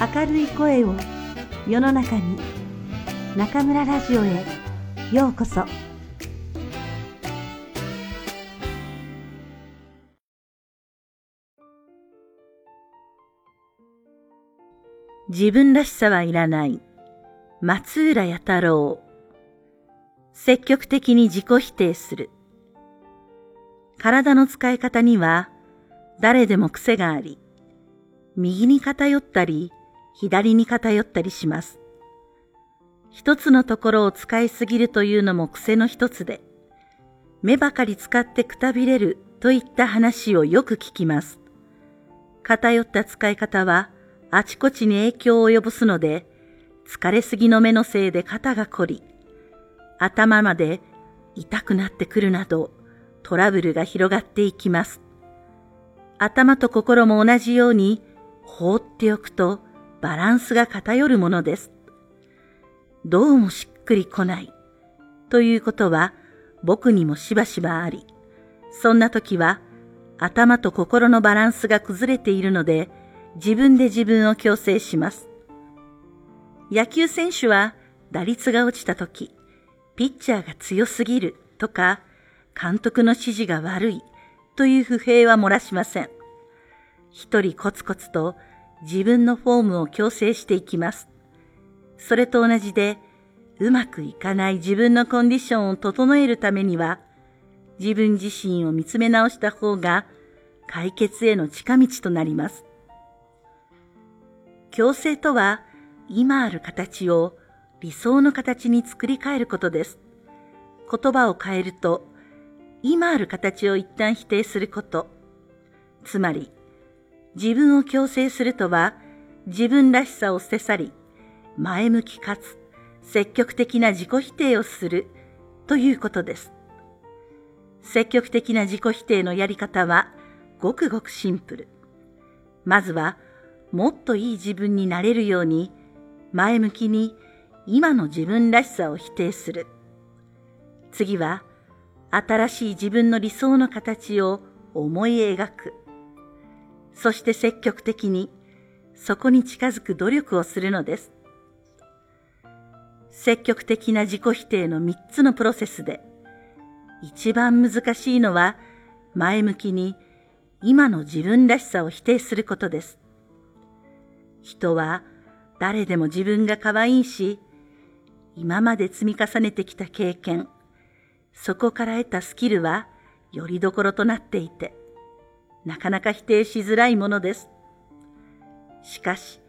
明るい声を世の中に中村ラジオへようこそ。自分らしさはいらない。松浦弥太郎。積極的に自己否定する。体の使い方には誰でも癖があり右に偏ったり左に偏ったりします。一つのところを使いすぎるというのも癖の一つで、目ばかり使ってくたびれるといった話をよく聞きます。偏った使い方はあちこちに影響を及ぼすので、疲れすぎの目のせいで肩が凝り、頭まで痛くなってくるなどトラブルが広がっていきます。頭と心も同じように放っておくとバランスが偏るものです。どうもしっくりこない。ということは僕にもしばしばあり、そんな時は頭と心のバランスが崩れているので自分で自分を強制します。野球選手は打率が落ちた時、ピッチャーが強すぎるとか、監督の指示が悪いという不平は漏らしません。一人コツコツと自分のフォームを強制していきます。それと同じで、うまくいかない自分のコンディションを整えるためには、自分自身を見つめ直した方が解決への近道となります。強制とは、今ある形を理想の形に作り変えることです。言葉を変えると、今ある形を一旦否定すること。つまり、自分を強制するとは、自分らしさを捨て去り、前向きかつ積極的な自己否定をするということです。積極的な自己否定のやり方はごくごくシンプル。まずは、もっといい自分になれるように、前向きに今の自分らしさを否定する。次は、新しい自分の理想の形を思い描く。そして積極的にそこに近づく努力をするのです。積極的な自己否定の3つのプロセスで、一番難しいのは前向きに今の自分らしさを否定することです。人は誰でも自分が可愛いし、今まで積み重ねてきた経験、そこから得たスキルはよりどころとなっていて、なかなか否定しづらいものです。しかし、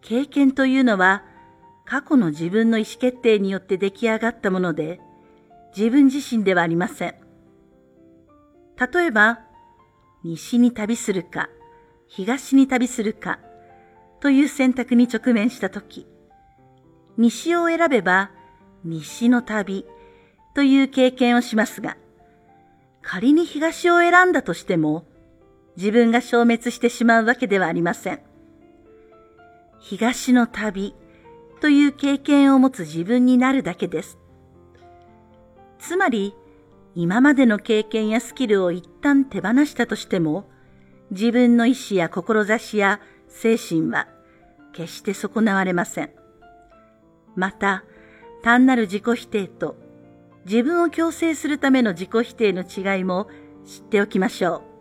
経験というのは過去の自分の意思決定によって出来上がったもので、自分自身ではありません。例えば、西に旅するか、東に旅するか、という選択に直面したとき、西を選べば、西の旅という経験をしますが、仮に東を選んだとしても、自分が消滅してしまうわけではありません。東の旅という経験を持つ自分になるだけです。つまり、今までの経験やスキルを一旦手放したとしても、自分の意志や志や精神は決して損なわれません。また、単なる自己否定と自分を強制するための自己否定の違いも知っておきましょう。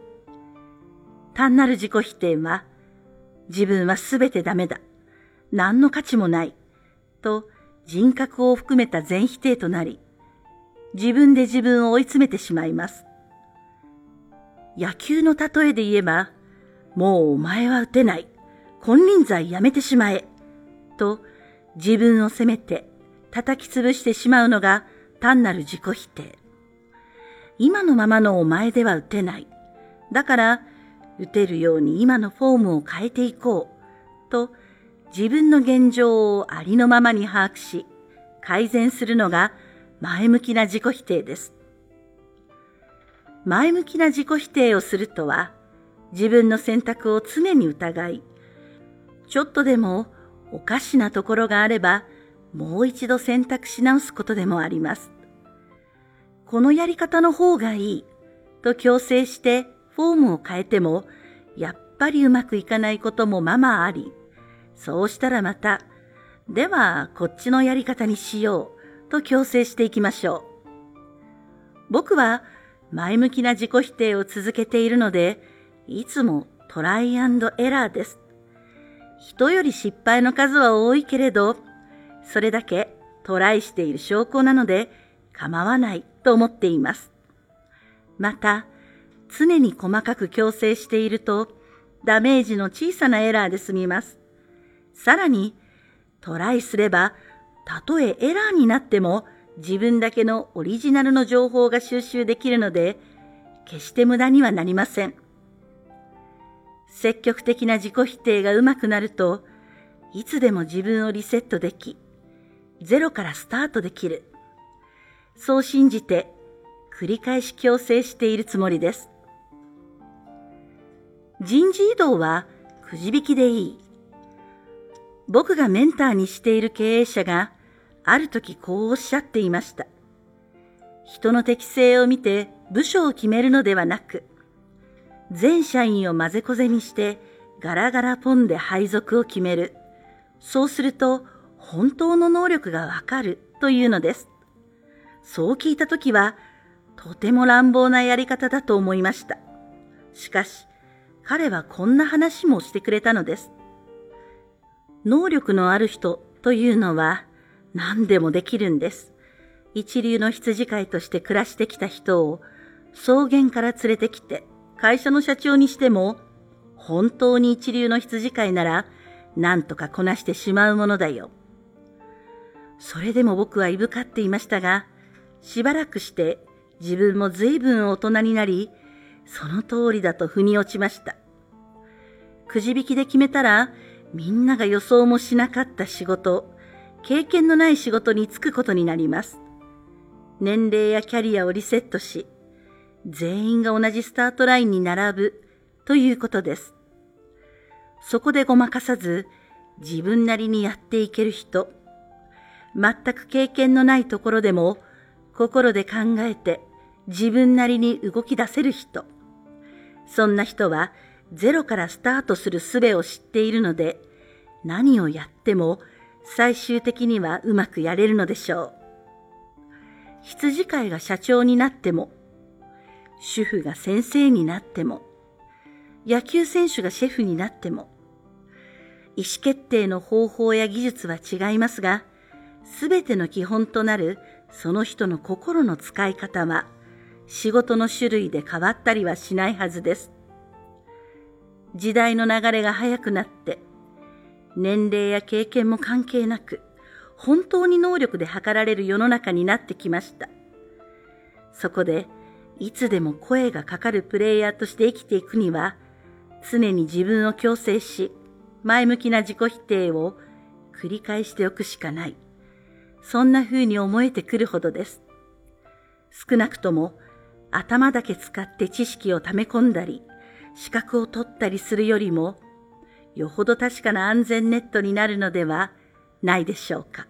単なる自己否定は、自分はすべてダメだ。何の価値もない。と人格を含めた全否定となり、自分で自分を追い詰めてしまいます。野球の例えで言えば、もうお前は打てない。金輪際やめてしまえ。と自分を責めて叩き潰してしまうのが単なる自己否定。今のままのお前では打てない。だから打てるように今のフォームを変えていこうと自分の現状をありのままに把握し改善するのが前向きな自己否定です。前向きな自己否定をするとは自分の選択を常に疑いちょっとでもおかしなところがあればもう一度選択し直すことでもあります。このやり方の方がいいと強制してフォームを変えても、やっぱりうまくいかないこともままあり、そうしたらまた、ではこっちのやり方にしようと強制していきましょう。僕は前向きな自己否定を続けているので、いつもトライアンドエラーです。人より失敗の数は多いけれど、それだけトライしている証拠なので構わないと思っています。また、常に細かく矯正していると、ダメージの小さなエラーで済みます。さらに、トライすれば、たとえエラーになっても、自分だけのオリジナルの情報が収集できるので、決して無駄にはなりません。積極的な自己否定がうまくなると、いつでも自分をリセットでき、ゼロからスタートできる。そう信じて、繰り返し強制しているつもりです。人事異動はくじ引きでいい。僕がメンターにしている経営者が、ある時こうおっしゃっていました。人の適性を見て部署を決めるのではなく、全社員を混ぜこぜにしてガラガラポンで配属を決める。そうすると本当の能力がわかるというのです。そう聞いたときはとても乱暴なやり方だと思いました。しかし彼はこんな話もしてくれたのです。能力のある人というのは何でもできるんです。一流の羊飼いとして暮らしてきた人を草原から連れてきて会社の社長にしても本当に一流の羊飼いなら何とかこなしてしまうものだよ。それでも僕はいぶかっていましたが、しばらくして自分も随分大人になり、その通りだと腑に落ちました。くじ引きで決めたら、みんなが予想もしなかった仕事、経験のない仕事に就くことになります。年齢やキャリアをリセットし、全員が同じスタートラインに並ぶということです。そこでごまかさず、自分なりにやっていける人、全く経験のないところでも、心で考えて自分なりに動き出せる人。そんな人はゼロからスタートする術を知っているので、何をやっても最終的にはうまくやれるのでしょう。羊飼いが社長になっても、主婦が先生になっても、野球選手がシェフになっても、意思決定の方法や技術は違いますが、すべての基本となるその人の心の使い方は、仕事の種類で変わったりはしないはずです。時代の流れが速くなって、年齢や経験も関係なく、本当に能力で測られる世の中になってきました。そこで、いつでも声がかかるプレイヤーとして生きていくには、常に自分を強制し、前向きな自己否定を繰り返しておくしかない。そんな風に思えてくるほどです。少なくとも頭だけ使って知識を溜め込んだり、資格を取ったりするよりも、よほど確かな安全ネットになるのではないでしょうか。